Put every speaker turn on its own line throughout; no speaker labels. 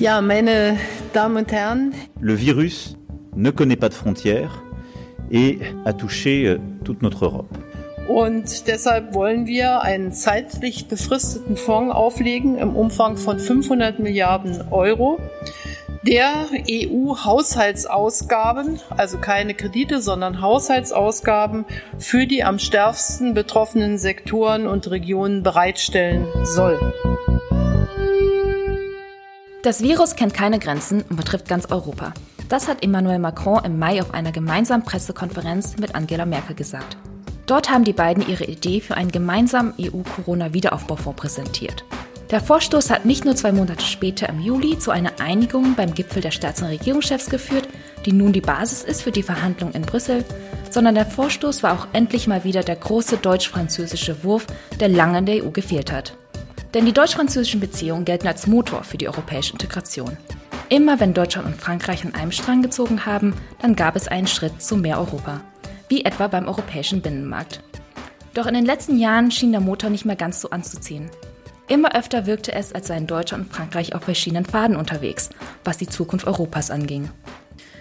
Ja, meine Damen und Herren.
Le virus ne connaît pas de frontières et a touché euh, toute notre Europe.
Und deshalb wollen wir einen zeitlich befristeten Fonds auflegen im Umfang von 500 Milliarden Euro, der EU-Haushaltsausgaben, also keine Kredite, sondern Haushaltsausgaben für die am stärksten betroffenen Sektoren und Regionen bereitstellen soll.
Das Virus kennt keine Grenzen und betrifft ganz Europa. Das hat Emmanuel Macron im Mai auf einer gemeinsamen Pressekonferenz mit Angela Merkel gesagt. Dort haben die beiden ihre Idee für einen gemeinsamen EU-Corona-Wiederaufbaufonds präsentiert. Der Vorstoß hat nicht nur zwei Monate später im Juli zu einer Einigung beim Gipfel der Staats- und Regierungschefs geführt, die nun die Basis ist für die Verhandlungen in Brüssel, sondern der Vorstoß war auch endlich mal wieder der große deutsch-französische Wurf, der lange in der EU gefehlt hat. Denn die deutsch-französischen Beziehungen gelten als Motor für die europäische Integration. Immer wenn Deutschland und Frankreich an einem Strang gezogen haben, dann gab es einen Schritt zu mehr Europa. Wie etwa beim europäischen Binnenmarkt. Doch in den letzten Jahren schien der Motor nicht mehr ganz so anzuziehen. Immer öfter wirkte es, als seien Deutschland und Frankreich auf verschiedenen Faden unterwegs, was die Zukunft Europas anging.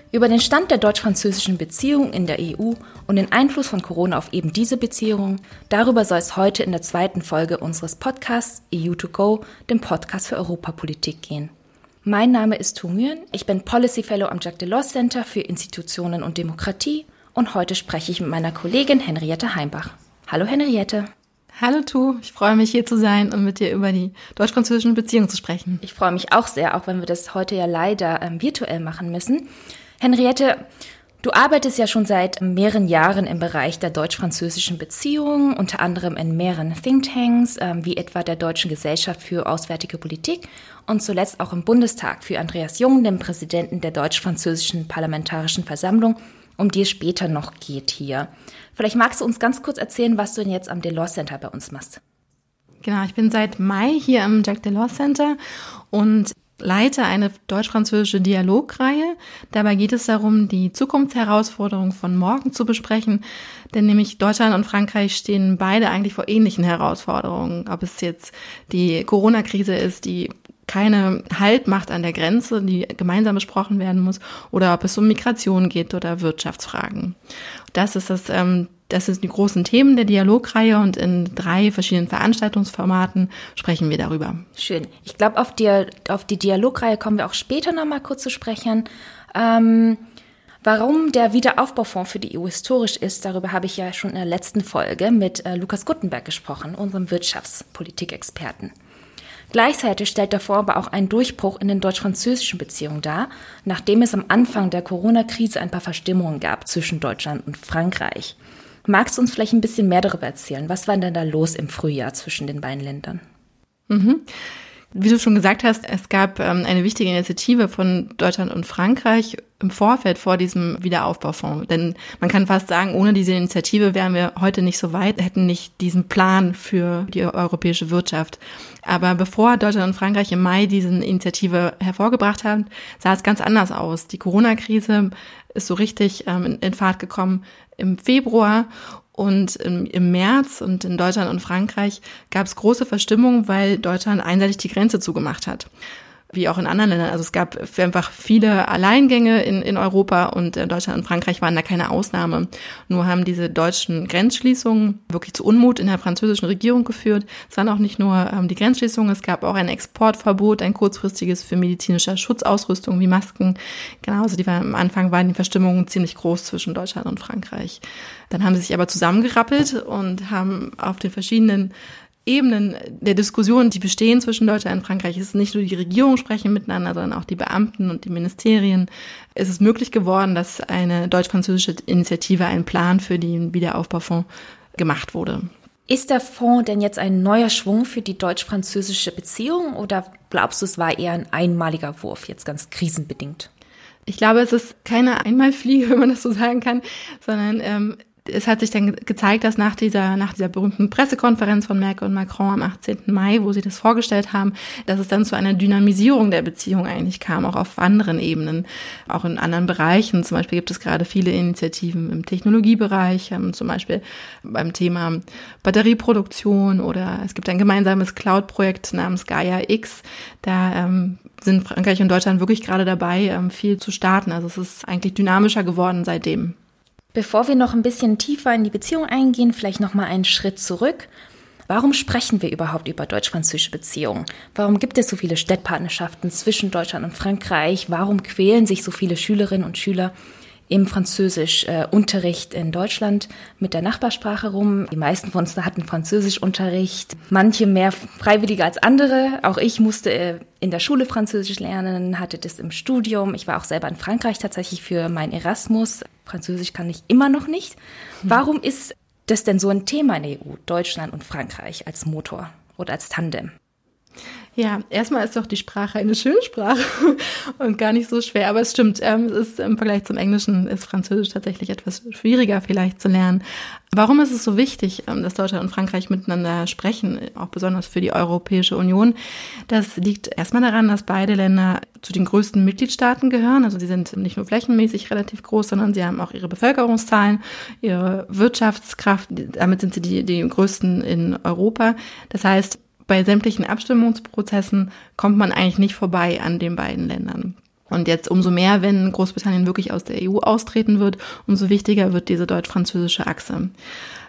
Über den Stand der deutsch-französischen Beziehungen in der EU und den Einfluss von Corona auf eben diese Beziehungen, darüber soll es heute in der zweiten Folge unseres Podcasts EU2Go, dem Podcast für Europapolitik, gehen. Mein Name ist Tu Nguyen, ich bin Policy Fellow am Jacques Delors Center für Institutionen und Demokratie und heute spreche ich mit meiner Kollegin Henriette Heimbach. Hallo Henriette.
Hallo Tu, ich freue mich hier zu sein und mit dir über die deutsch-französischen Beziehungen zu sprechen.
Ich freue mich auch sehr, auch wenn wir das heute ja leider ähm, virtuell machen müssen. Henriette, du arbeitest ja schon seit mehreren Jahren im Bereich der deutsch-französischen Beziehungen, unter anderem in mehreren Thinktanks, äh, wie etwa der Deutschen Gesellschaft für Auswärtige Politik und zuletzt auch im Bundestag für Andreas Jung, dem Präsidenten der deutsch-französischen Parlamentarischen Versammlung, um die es später noch geht hier. Vielleicht magst du uns ganz kurz erzählen, was du denn jetzt am Delors Center bei uns machst.
Genau, ich bin seit Mai hier am Jacques Delors Center und leite eine deutsch-französische Dialogreihe. Dabei geht es darum, die Zukunftsherausforderungen von morgen zu besprechen, denn nämlich Deutschland und Frankreich stehen beide eigentlich vor ähnlichen Herausforderungen. Ob es jetzt die Corona-Krise ist, die keine Halt macht an der Grenze, die gemeinsam besprochen werden muss, oder ob es um Migration geht oder Wirtschaftsfragen. Das ist das, ähm, das sind die großen Themen der Dialogreihe und in drei verschiedenen Veranstaltungsformaten sprechen wir darüber.
Schön. Ich glaube, auf die, auf die Dialogreihe kommen wir auch später nochmal kurz zu sprechen. Ähm, warum der Wiederaufbaufonds für die EU historisch ist, darüber habe ich ja schon in der letzten Folge mit äh, Lukas Guttenberg gesprochen, unserem Wirtschaftspolitikexperten. Gleichzeitig stellt der Fonds aber auch einen Durchbruch in den deutsch-französischen Beziehungen dar, nachdem es am Anfang der Corona-Krise ein paar Verstimmungen gab zwischen Deutschland und Frankreich. Magst du uns vielleicht ein bisschen mehr darüber erzählen? Was war denn da los im Frühjahr zwischen den beiden Ländern?
Mhm. Wie du schon gesagt hast, es gab ähm, eine wichtige Initiative von Deutschland und Frankreich im Vorfeld vor diesem Wiederaufbaufonds. Denn man kann fast sagen, ohne diese Initiative wären wir heute nicht so weit, hätten nicht diesen Plan für die europäische Wirtschaft. Aber bevor Deutschland und Frankreich im Mai diese Initiative hervorgebracht haben, sah es ganz anders aus. Die Corona-Krise ist so richtig ähm, in, Fahrt gekommen im Februar und im, im März und in Deutschland und Frankreich gab es große Verstimmungen, weil Deutschland einseitig die Grenze zugemacht hat wie auch in anderen Ländern. Also es gab einfach viele Alleingänge in, in Europa und äh, Deutschland und Frankreich waren da keine Ausnahme. Nur haben diese deutschen Grenzschließungen wirklich zu Unmut in der französischen Regierung geführt. Es waren auch nicht nur ähm, die Grenzschließungen, es gab auch ein Exportverbot, ein kurzfristiges für medizinische Schutzausrüstung wie Masken. Genau, also die waren, am Anfang waren die Verstimmungen ziemlich groß zwischen Deutschland und Frankreich. Dann haben sie sich aber zusammengerappelt und haben auf den verschiedenen Ebenen der Diskussion, die bestehen zwischen Deutschland und Frankreich, ist nicht nur die Regierung sprechen miteinander, sondern auch die Beamten und die Ministerien. Es ist möglich geworden, dass eine deutsch-französische Initiative, ein Plan für den Wiederaufbaufonds gemacht wurde.
Ist der Fonds denn jetzt ein neuer Schwung für die deutsch-französische Beziehung oder glaubst du, es war eher ein einmaliger Wurf, jetzt ganz krisenbedingt?
Ich glaube, es ist keine Einmalfliege, wenn man das so sagen kann, sondern ähm, es hat sich dann gezeigt, dass nach dieser, nach dieser berühmten Pressekonferenz von Merkel und Macron am 18. Mai, wo sie das vorgestellt haben, dass es dann zu einer Dynamisierung der Beziehung eigentlich kam, auch auf anderen Ebenen, auch in anderen Bereichen. Zum Beispiel gibt es gerade viele Initiativen im Technologiebereich, ähm, zum Beispiel beim Thema Batterieproduktion oder es gibt ein gemeinsames Cloud-Projekt namens Gaia X. Da ähm, sind Frankreich und Deutschland wirklich gerade dabei, ähm, viel zu starten. Also es ist eigentlich dynamischer geworden seitdem.
Bevor wir noch ein bisschen tiefer in die Beziehung eingehen, vielleicht noch mal einen Schritt zurück. Warum sprechen wir überhaupt über deutsch-französische Beziehungen? Warum gibt es so viele Städtpartnerschaften zwischen Deutschland und Frankreich? Warum quälen sich so viele Schülerinnen und Schüler im Französischunterricht äh, in Deutschland mit der Nachbarsprache rum. Die meisten von uns hatten Französischunterricht, manche mehr freiwilliger als andere. Auch ich musste äh, in der Schule Französisch lernen, hatte das im Studium. Ich war auch selber in Frankreich tatsächlich für mein Erasmus. Französisch kann ich immer noch nicht. Hm. Warum ist das denn so ein Thema in der EU, Deutschland und Frankreich als Motor oder als Tandem?
Ja, erstmal ist doch die Sprache eine schöne Sprache und gar nicht so schwer. Aber es stimmt, ähm, es ist im Vergleich zum Englischen ist Französisch tatsächlich etwas schwieriger vielleicht zu lernen. Warum ist es so wichtig, ähm, dass Deutschland und Frankreich miteinander sprechen, auch besonders für die Europäische Union? Das liegt erstmal daran, dass beide Länder zu den größten Mitgliedstaaten gehören. Also sie sind nicht nur flächenmäßig relativ groß, sondern sie haben auch ihre Bevölkerungszahlen, ihre Wirtschaftskraft. Damit sind sie die, die größten in Europa. Das heißt, bei sämtlichen Abstimmungsprozessen kommt man eigentlich nicht vorbei an den beiden Ländern. Und jetzt umso mehr, wenn Großbritannien wirklich aus der EU austreten wird, umso wichtiger wird diese deutsch-französische Achse.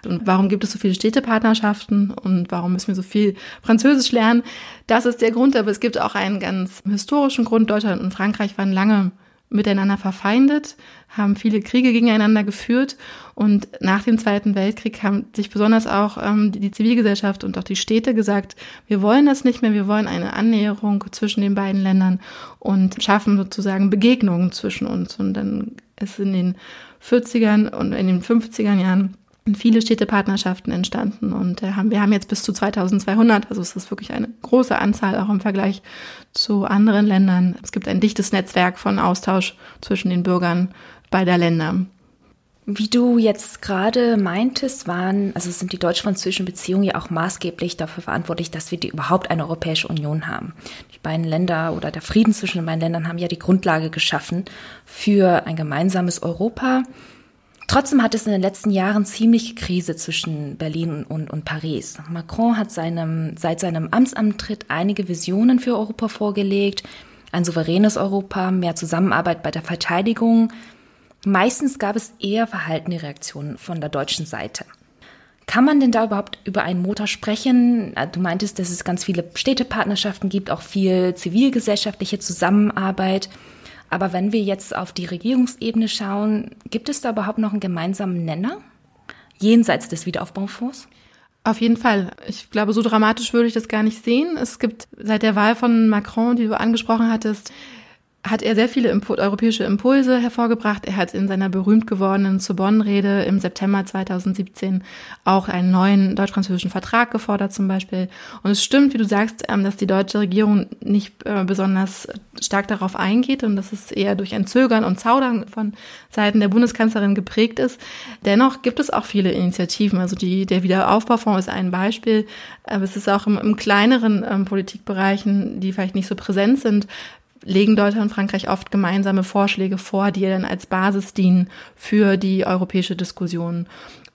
Und warum gibt es so viele Städtepartnerschaften und warum müssen wir so viel Französisch lernen? Das ist der Grund, aber es gibt auch einen ganz historischen Grund. Deutschland und Frankreich waren lange miteinander verfeindet, haben viele Kriege gegeneinander geführt und nach dem Zweiten Weltkrieg haben sich besonders auch ähm, die, Zivilgesellschaft und auch die Städte gesagt, wir wollen das nicht mehr, wir wollen eine Annäherung zwischen den beiden Ländern und schaffen sozusagen Begegnungen zwischen uns. Und dann ist in den 40ern und in den 50er Jahren viele Städtepartnerschaften entstanden und äh, haben, wir haben jetzt bis zu 2200, also es ist wirklich eine große Anzahl auch im Vergleich zu anderen Ländern. Es gibt ein dichtes Netzwerk von Austausch zwischen den Bürgern beider Länder.
Wie du jetzt gerade meintest, waren, also sind die deutsch-französischen Beziehungen ja auch maßgeblich dafür verantwortlich, dass wir die überhaupt eine Europäische Union haben. Die beiden Länder oder der Frieden zwischen den beiden Ländern haben ja die Grundlage geschaffen für ein gemeinsames Europa. Trotzdem hat es in den letzten Jahren ziemliche Krise zwischen Berlin und, und Paris. Macron hat seinem, seit seinem Amtsantritt einige Visionen für Europa vorgelegt. Ein souveränes Europa, mehr Zusammenarbeit bei der Verteidigung. Meistens gab es eher verhaltene Reaktionen von der deutschen Seite. Kann man denn da überhaupt über einen Motor sprechen? Du meintest, dass es ganz viele Städtepartnerschaften gibt, auch viel zivilgesellschaftliche Zusammenarbeit. Aber wenn wir jetzt auf die Regierungsebene schauen, gibt es da überhaupt noch einen gemeinsamen Nenner jenseits des Wiederaufbaufonds?
Auf jeden Fall. Ich glaube, so dramatisch würde ich das gar nicht sehen. Es gibt seit der Wahl von Macron, die du angesprochen hattest, hat er sehr viele Impu europäische Impulse hervorgebracht. Er hat in seiner berühmt gewordenen Sorbonne-Rede im September 2017 auch einen neuen deutsch-französischen Vertrag gefordert zum Beispiel. Und es stimmt, wie du sagst, ähm, dass die deutsche Regierung nicht äh, besonders stark darauf eingeht und dass es eher durch ein Zögern und Zaudern von Seiten der Bundeskanzlerin geprägt ist. Dennoch gibt es auch viele Initiativen. Also die, der Wiederaufbaufonds ist ein Beispiel, aber es ist auch im, im kleineren ähm, Politikbereichen, die vielleicht nicht so präsent sind, legen Deutschland und Frankreich oft gemeinsame Vorschläge vor, die dann als Basis dienen für die europäische Diskussion.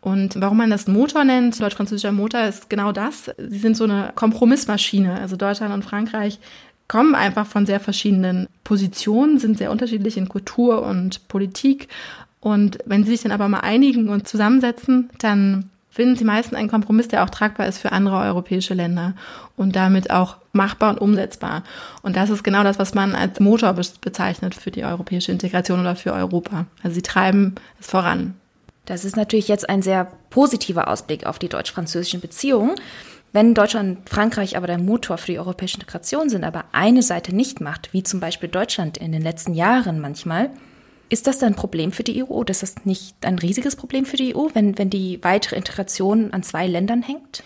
Und warum man das Motor nennt, deutsch-französischer Motor, ist genau das. Sie sind so eine Kompromissmaschine. Also Deutschland und Frankreich kommen einfach von sehr verschiedenen Positionen, sind sehr unterschiedlich in Kultur und Politik. Und wenn sie sich dann aber mal einigen und zusammensetzen, dann finden sie meistens einen Kompromiss, der auch tragbar ist für andere europäische Länder und damit auch machbar und umsetzbar. Und das ist genau das, was man als Motor bezeichnet für die europäische Integration oder für Europa. Also sie treiben es voran.
Das ist natürlich jetzt ein sehr positiver Ausblick auf die deutsch-französischen Beziehungen. Wenn Deutschland und Frankreich aber der Motor für die europäische Integration sind, aber eine Seite nicht macht, wie zum Beispiel Deutschland in den letzten Jahren manchmal, ist das ein Problem für die EU oder ist das nicht ein riesiges Problem für die EU, wenn, wenn die weitere Integration an zwei Ländern hängt?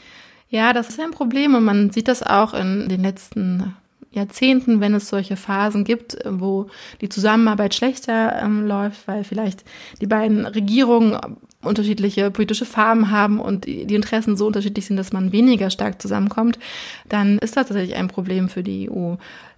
Ja, das ist ein Problem und man sieht das auch in den letzten Jahrzehnten, wenn es solche Phasen gibt, wo die Zusammenarbeit schlechter ähm, läuft, weil vielleicht die beiden Regierungen unterschiedliche politische Farben haben und die Interessen so unterschiedlich sind, dass man weniger stark zusammenkommt, dann ist das tatsächlich ein Problem für die EU.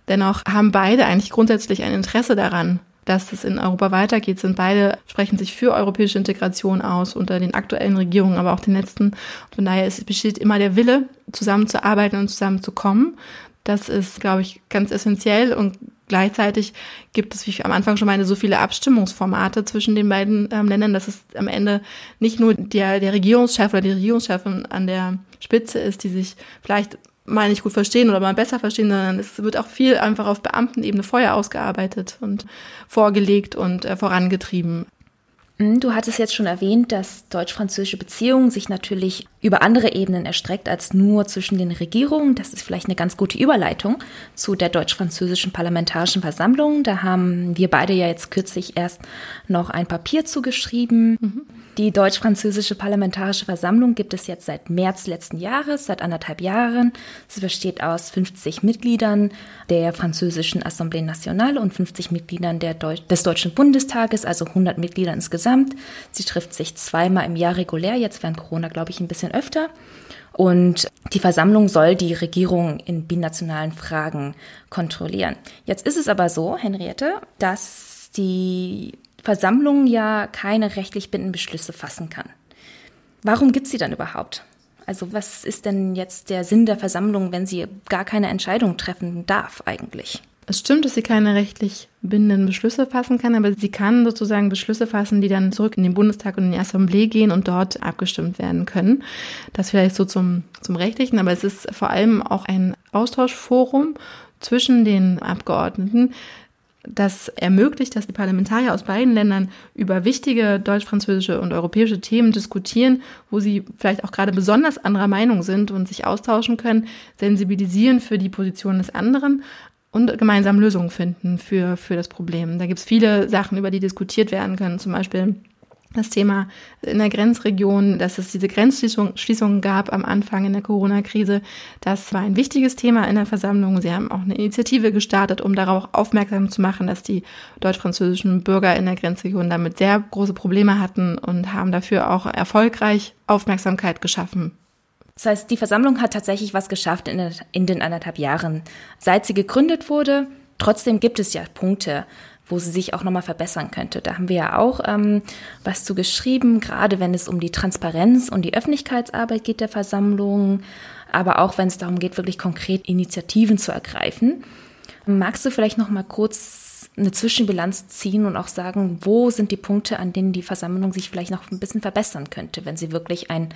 Dennoch haben beide eigentlich grundsätzlich ein Interesse daran, dass es in Europa weitergeht, sind beide, sprechen sich für europäische Integration aus unter den aktuellen Regierungen, aber auch den letzten. Von daher ist, besteht immer der Wille, zusammenzuarbeiten und zusammenzukommen. Das ist, glaube ich, ganz essentiell und gleichzeitig gibt es, wie ich am Anfang schon meine, so viele Abstimmungsformate zwischen den beiden ähm, Ländern, dass es am Ende nicht nur der, der Regierungschef oder die Regierungschefin an der Spitze ist, die sich vielleicht mal nicht gut verstehen oder mal besser verstehen, sondern es wird auch viel einfach auf Beamtenebene vorher ausgearbeitet und vorgelegt und äh, vorangetrieben.
Mhm, du hattest jetzt schon erwähnt, dass deutsch-französische Beziehungen sich natürlich über andere Ebenen erstreckt als nur zwischen den Regierungen. Das ist vielleicht eine ganz gute Überleitung zu der deutsch-französischen Parlamentarischen Versammlung. Da haben wir beide ja jetzt kürzlich erst noch ein Papier zugeschrieben. Mhm. Die deutsch-französische Parlamentarische Versammlung gibt es jetzt seit März letzten Jahres, seit anderthalb Jahren. Sie besteht aus 50 Mitgliedern der französischen Assemblée Nationale und 50 Mitgliedern Deu des Deutschen Bundestages, also 100 Mitglieder insgesamt. Sie trifft sich zweimal im Jahr regulär, jetzt während Corona, glaube ich, ein bisschen öfter. Und die Versammlung soll die Regierung in binationalen Fragen kontrollieren. Jetzt ist es aber so, Henriette, dass die Versammlung ja keine rechtlich bindenden Beschlüsse fassen kann. Warum gibt sie dann überhaupt? Also was ist denn jetzt der Sinn der Versammlung, wenn sie gar keine Entscheidung treffen darf eigentlich?
Es stimmt, dass sie keine rechtlich bindenden Beschlüsse fassen kann, aber sie kann sozusagen Beschlüsse fassen, die dann zurück in den Bundestag und in die Assemblée gehen und dort abgestimmt werden können. Das vielleicht so zum, zum Rechtlichen, aber es ist vor allem auch ein Austauschforum zwischen den Abgeordneten, das ermöglicht, dass die Parlamentarier aus beiden Ländern über wichtige deutsch-französische und europäische Themen diskutieren, wo sie vielleicht auch gerade besonders anderer Meinung sind und sich austauschen können, sensibilisieren für die Position des anderen und gemeinsam Lösungen finden für, für das Problem. Da gibt es viele Sachen, über die diskutiert werden können, zum Beispiel das Thema in der Grenzregion, dass es diese Grenzschließungen gab am Anfang in der Corona-Krise. Das war ein wichtiges Thema in der Versammlung. Sie haben auch eine Initiative gestartet, um darauf aufmerksam zu machen, dass die deutsch-französischen Bürger in der Grenzregion damit sehr große Probleme hatten und haben dafür auch erfolgreich Aufmerksamkeit geschaffen.
Das heißt, die Versammlung hat tatsächlich was geschafft in, den anderthalb Jahren, seit sie gegründet wurde. Trotzdem gibt es ja Punkte, wo sie sich auch nochmal verbessern könnte. Da haben wir ja auch ähm, was zu geschrieben, gerade wenn es um die Transparenz und die Öffentlichkeitsarbeit geht der Versammlung, aber auch wenn es darum geht, wirklich konkret Initiativen zu ergreifen. Magst du vielleicht nochmal kurz eine Zwischenbilanz ziehen und auch sagen, wo sind die Punkte, an denen die Versammlung sich vielleicht noch ein bisschen verbessern könnte, wenn sie wirklich ein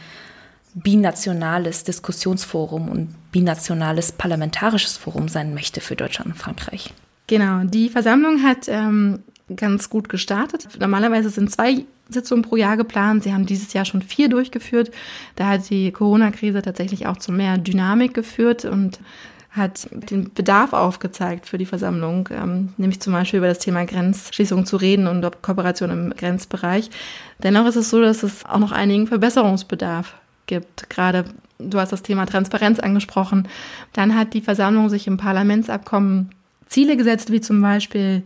binationales Diskussionsforum und binationales parlamentarisches Forum sein möchte für Deutschland und Frankreich?
Genau, die Versammlung hat ähm, ganz gut gestartet. Normalerweise sind zwei Sitzungen pro Jahr geplant. Sie haben dieses Jahr schon vier durchgeführt. Da hat die Corona-Krise tatsächlich auch zu mehr Dynamik geführt und hat den Bedarf aufgezeigt für die Versammlung, ähm, nämlich zum Beispiel über das Thema Grenzschließung zu reden und Kooperation im Grenzbereich. Dennoch ist es so, dass es auch noch einigen Verbesserungsbedarf gibt. Gerade du hast das Thema Transparenz angesprochen. Dann hat die Versammlung sich im Parlamentsabkommen Ziele gesetzt, wie zum Beispiel,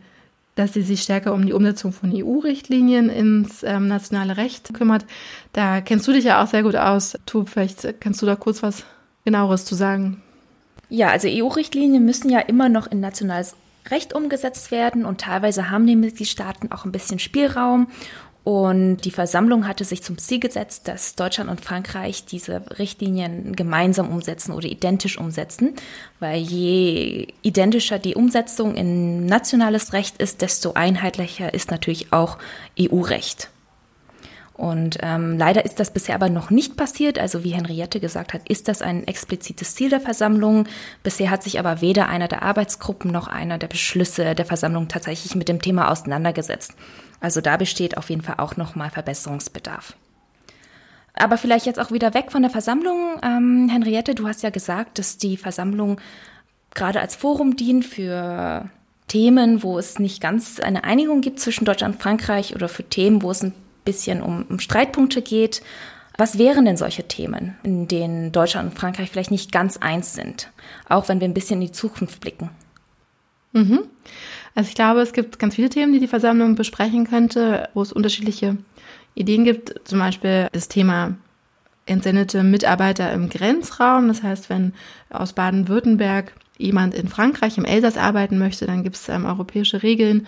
dass sie sich stärker um die Umsetzung von EU-Richtlinien ins ähm, nationale Recht kümmert. Da kennst du dich ja auch sehr gut aus. Tu, vielleicht kannst du da kurz was genaueres zu sagen.
Ja, also EU-Richtlinien müssen ja immer noch in nationales Recht umgesetzt werden und teilweise haben die Mitgliedstaaten auch ein bisschen Spielraum und die Versammlung hatte sich zum Ziel gesetzt, dass Deutschland und Frankreich diese Richtlinien gemeinsam umsetzen oder identisch umsetzen, weil je identischer die Umsetzung in nationales Recht ist, desto einheitlicher ist natürlich auch EU-Recht. Und ähm, leider ist das bisher aber noch nicht passiert. Also wie Henriette gesagt hat, ist das ein explizites Ziel der Versammlung. Bisher hat sich aber weder einer der Arbeitsgruppen noch einer der Beschlüsse der Versammlung tatsächlich mit dem Thema auseinandergesetzt. Also da besteht auf jeden Fall auch nochmal Verbesserungsbedarf. Aber vielleicht jetzt auch wieder weg von der Versammlung. Ähm, Henriette, du hast ja gesagt, dass die Versammlung gerade als Forum dient für Themen, wo es nicht ganz eine Einigung gibt zwischen Deutschland und Frankreich oder für Themen, wo es ein bisschen um, um Streitpunkte geht. Was wären denn solche Themen, in denen Deutschland und Frankreich vielleicht nicht ganz eins sind, auch wenn wir ein bisschen in die Zukunft blicken?
Mhm. Also ich glaube, es gibt ganz viele Themen, die die Versammlung besprechen könnte, wo es unterschiedliche Ideen gibt, zum Beispiel das Thema entsendete Mitarbeiter im Grenzraum. Das heißt, wenn aus Baden-Württemberg jemand in Frankreich im Elsass arbeiten möchte, dann gibt es ähm, europäische Regeln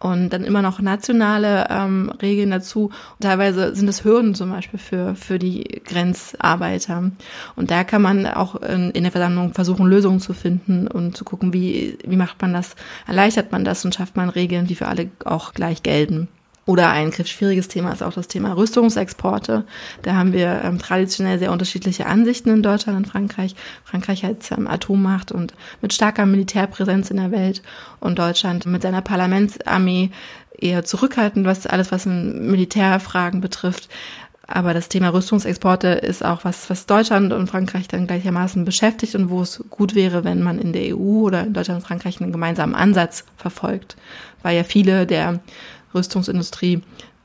und dann immer noch nationale ähm, Regeln dazu. teilweise sind es Hürden zum Beispiel für, für die Grenzarbeiter. Und da kann man auch in, in der Versammlung versuchen, Lösungen zu finden und zu gucken, wie, wie macht man das, erleichtert man das und schafft man Regeln, die für alle auch gleich gelten. Oder ein schwieriges Thema ist auch das Thema Rüstungsexporte. Da haben wir ähm, traditionell sehr unterschiedliche Ansichten in Deutschland und Frankreich. Frankreich als ähm, Atommacht und mit starker Militärpräsenz in der Welt und Deutschland mit seiner Parlamentsarmee eher zurückhaltend, was alles, was Militärfragen betrifft. Aber das Thema Rüstungsexporte ist auch was, was Deutschland und Frankreich dann gleichermaßen beschäftigt und wo es gut wäre, wenn man in der EU oder in Deutschland und Frankreich einen gemeinsamen Ansatz verfolgt. Weil ja viele der Rüstungsindustrie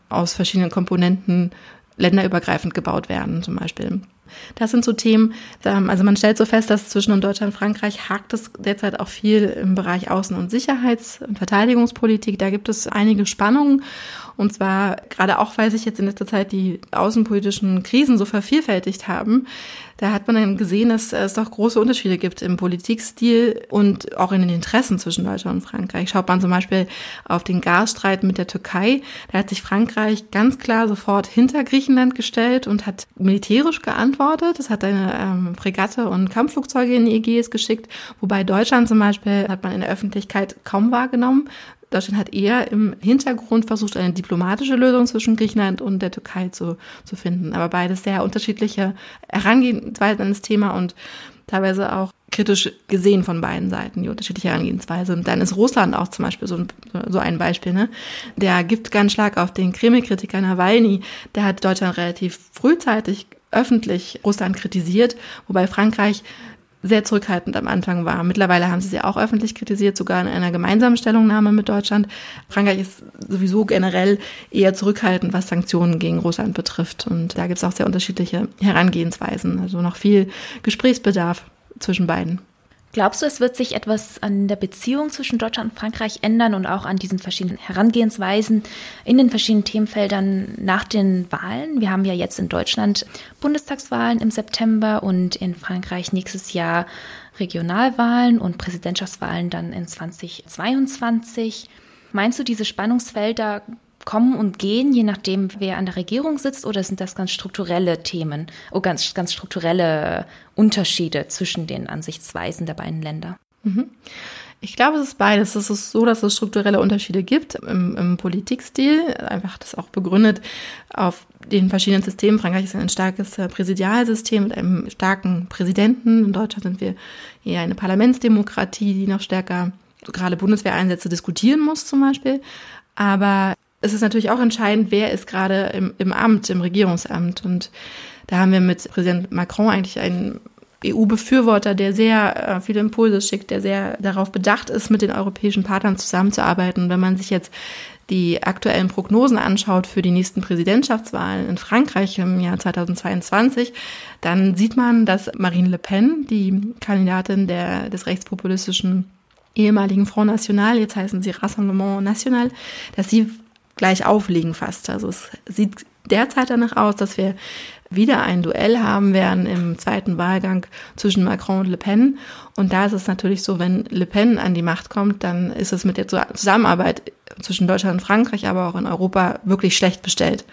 aus verschiedenen Komponenten länderübergreifend gebaut werden, zum Beispiel. Das sind so Themen, also man stellt so fest, dass zwischen Deutschland und Frankreich hakt es derzeit auch viel im Bereich Außen- und Sicherheits- und Verteidigungspolitik. Da gibt es einige Spannungen und zwar gerade auch, weil sich jetzt in letzter Zeit die außenpolitischen Krisen so vervielfältigt haben. Da hat man dann gesehen, dass es doch große Unterschiede gibt im Politikstil und auch in den Interessen zwischen Deutschland und Frankreich. Schaut man zum Beispiel auf den Gasstreit mit der Türkei. Da hat sich Frankreich ganz klar sofort hinter Griechenland gestellt und hat militärisch geantwortet. Es hat eine ähm, Fregatte und Kampfflugzeuge in die Ägäis geschickt, wobei Deutschland zum Beispiel hat man in der Öffentlichkeit kaum wahrgenommen. Deutschland hat eher im Hintergrund versucht, eine diplomatische Lösung zwischen Griechenland und der Türkei zu, zu finden. Aber beides sehr unterschiedliche Herangehensweisen an das Thema und teilweise auch kritisch gesehen von beiden Seiten, die unterschiedliche Herangehensweise. Und dann ist Russland auch zum Beispiel so ein, so ein Beispiel. Ne? Der stark auf den Kreml-Kritiker Nawalny. Der hat Deutschland relativ frühzeitig öffentlich Russland kritisiert, wobei Frankreich sehr zurückhaltend am Anfang war. Mittlerweile haben sie sie auch öffentlich kritisiert, sogar in einer gemeinsamen Stellungnahme mit Deutschland. Frankreich ist sowieso generell eher zurückhaltend, was Sanktionen gegen Russland betrifft. Und da gibt es auch sehr unterschiedliche Herangehensweisen. Also noch viel Gesprächsbedarf zwischen beiden.
Glaubst du, es wird sich etwas an der Beziehung zwischen Deutschland und Frankreich ändern und auch an diesen verschiedenen Herangehensweisen in den verschiedenen Themenfeldern nach den Wahlen? Wir haben ja jetzt in Deutschland Bundestagswahlen im September und in Frankreich nächstes Jahr Regionalwahlen und Präsidentschaftswahlen dann in 2022. Meinst du, diese Spannungsfelder kommen und gehen, je nachdem, wer an der Regierung sitzt, oder sind das ganz strukturelle Themen, oh, ganz, ganz strukturelle Unterschiede zwischen den Ansichtsweisen der beiden Länder?
Mhm. Ich glaube, es ist beides. Es ist so, dass es strukturelle Unterschiede gibt im, im Politikstil. Einfach das auch begründet auf den verschiedenen Systemen. Frankreich ist ein starkes äh, Präsidialsystem mit einem starken Präsidenten. In Deutschland sind wir eher eine Parlamentsdemokratie, die noch stärker gerade Bundeswehreinsätze diskutieren muss zum Beispiel. Aber es ist natürlich auch entscheidend, wer ist gerade im, im Amt, im Regierungsamt. Und da haben wir mit Präsident Macron eigentlich einen EU-Befürworter, der sehr äh, viele Impulse schickt, der sehr darauf bedacht ist, mit den europäischen Partnern zusammenzuarbeiten. Und wenn man sich jetzt die aktuellen Prognosen anschaut für die nächsten Präsidentschaftswahlen in Frankreich im Jahr 2022, dann sieht man, dass Marine Le Pen, die Kandidatin der, des rechtspopulistischen ehemaligen Front National, jetzt heißen sie Rassemblement National, dass sie gleich aufliegen fast. Also es sieht derzeit danach aus, dass wir wieder ein Duell haben werden im zweiten Wahlgang zwischen Macron und Le Pen. Und da ist es natürlich so, wenn Le Pen an die Macht kommt, dann ist es mit der Zusammenarbeit zwischen Deutschland und Frankreich, aber auch in Europa wirklich schlecht bestellt.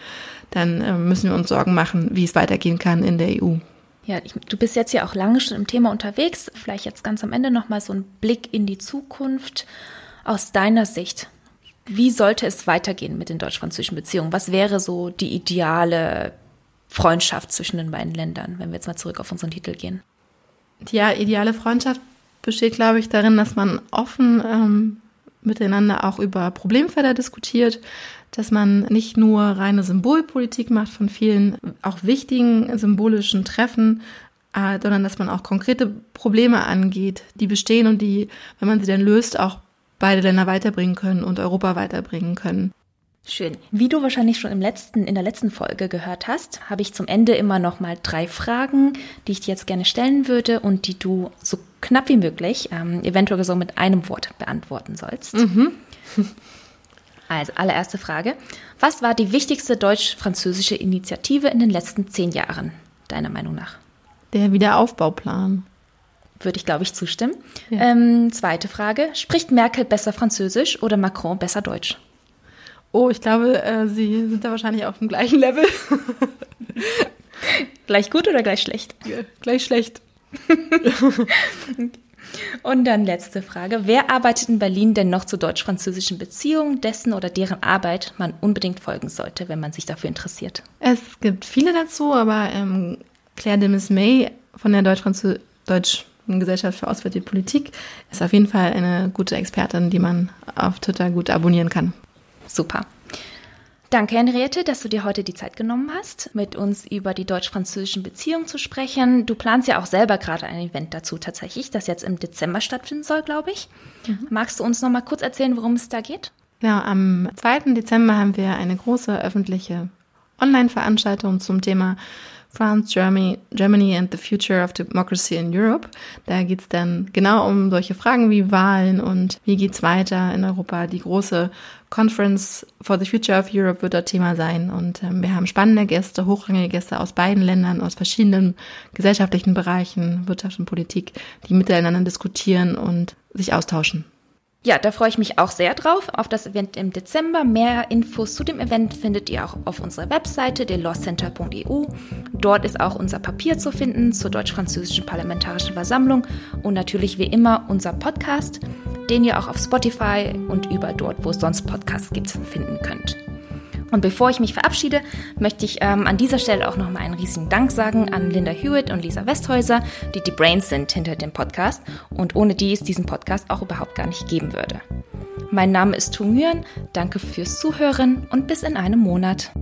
Dann äh, müssen wir uns Sorgen machen, wie es weitergehen kann in der EU.
Ja, ich, du bist jetzt ja auch lange schon im Thema unterwegs. Vielleicht jetzt ganz am Ende nochmal so ein Blick in die Zukunft aus deiner Sicht. Wie sollte es weitergehen mit den deutsch-französischen Beziehungen? Was wäre so die ideale Freundschaft zwischen den beiden Ländern, wenn wir jetzt mal zurück auf unseren Titel gehen?
Ja, ideale Freundschaft besteht, glaube ich, darin, dass man offen ähm, miteinander auch über Problemfelder diskutiert, dass man nicht nur reine Symbolpolitik macht von vielen auch wichtigen symbolischen Treffen, äh, sondern dass man auch konkrete Probleme angeht, die bestehen und die, wenn man sie dann löst, auch beide Länder weiterbringen können und Europa weiterbringen können.
Schön. Wie du wahrscheinlich schon im letzten, in der letzten Folge gehört hast, habe ich zum Ende immer noch mal drei Fragen, die ich dir jetzt gerne stellen würde und die du so knapp wie möglich, ähm, eventuell so mit einem Wort beantworten sollst. Mhm. Also allererste Frage. Was war die wichtigste deutsch-französische Initiative in den letzten zehn Jahren, deiner Meinung nach?
Der Wiederaufbauplan.
Würde ich, glaube ich, zustimmen. Ja. Ähm, zweite Frage. Spricht Merkel besser Französisch oder Macron besser Deutsch?
Oh, ich glaube, äh, sie sind da wahrscheinlich auf dem gleichen Level.
gleich gut oder gleich schlecht?
Ja, gleich schlecht.
Und dann letzte Frage. Wer arbeitet in Berlin denn noch zu deutsch-französischen Beziehungen, dessen oder deren Arbeit man unbedingt folgen sollte, wenn man sich dafür interessiert?
Es gibt viele dazu, aber ähm, Claire de May von der Deutsch-Französischen Gesellschaft für Auswärtige Politik ist auf jeden Fall eine gute Expertin, die man auf Twitter gut abonnieren kann.
Super. Danke, Henriette, dass du dir heute die Zeit genommen hast, mit uns über die deutsch-französischen Beziehungen zu sprechen. Du planst ja auch selber gerade ein Event dazu tatsächlich, das jetzt im Dezember stattfinden soll, glaube ich. Mhm. Magst du uns noch mal kurz erzählen, worum es da geht?
Genau, am 2. Dezember haben wir eine große öffentliche Online-Veranstaltung zum Thema France, Germany, Germany and the Future of Democracy in Europe. Da geht's dann genau um solche Fragen wie Wahlen und wie geht's weiter in Europa. Die große Conference for the Future of Europe wird dort Thema sein. Und ähm, wir haben spannende Gäste, hochrangige Gäste aus beiden Ländern, aus verschiedenen gesellschaftlichen Bereichen, Wirtschaft und Politik, die miteinander diskutieren und sich austauschen.
Ja, da freue ich mich auch sehr drauf, auf das Event im Dezember. Mehr Infos zu dem Event findet ihr auch auf unserer Webseite delawcenter.eu. Dort ist auch unser Papier zu finden zur deutsch-französischen Parlamentarischen Versammlung und natürlich wie immer unser Podcast, den ihr auch auf Spotify und über dort, wo es sonst Podcasts gibt, finden könnt. Und bevor ich mich verabschiede, möchte ich ähm, an dieser Stelle auch nochmal einen riesigen Dank sagen an Linda Hewitt und Lisa Westhäuser, die die Brains sind hinter dem Podcast und ohne die es diesen Podcast auch überhaupt gar nicht geben würde. Mein Name ist Tungüren, danke fürs Zuhören und bis in einem Monat.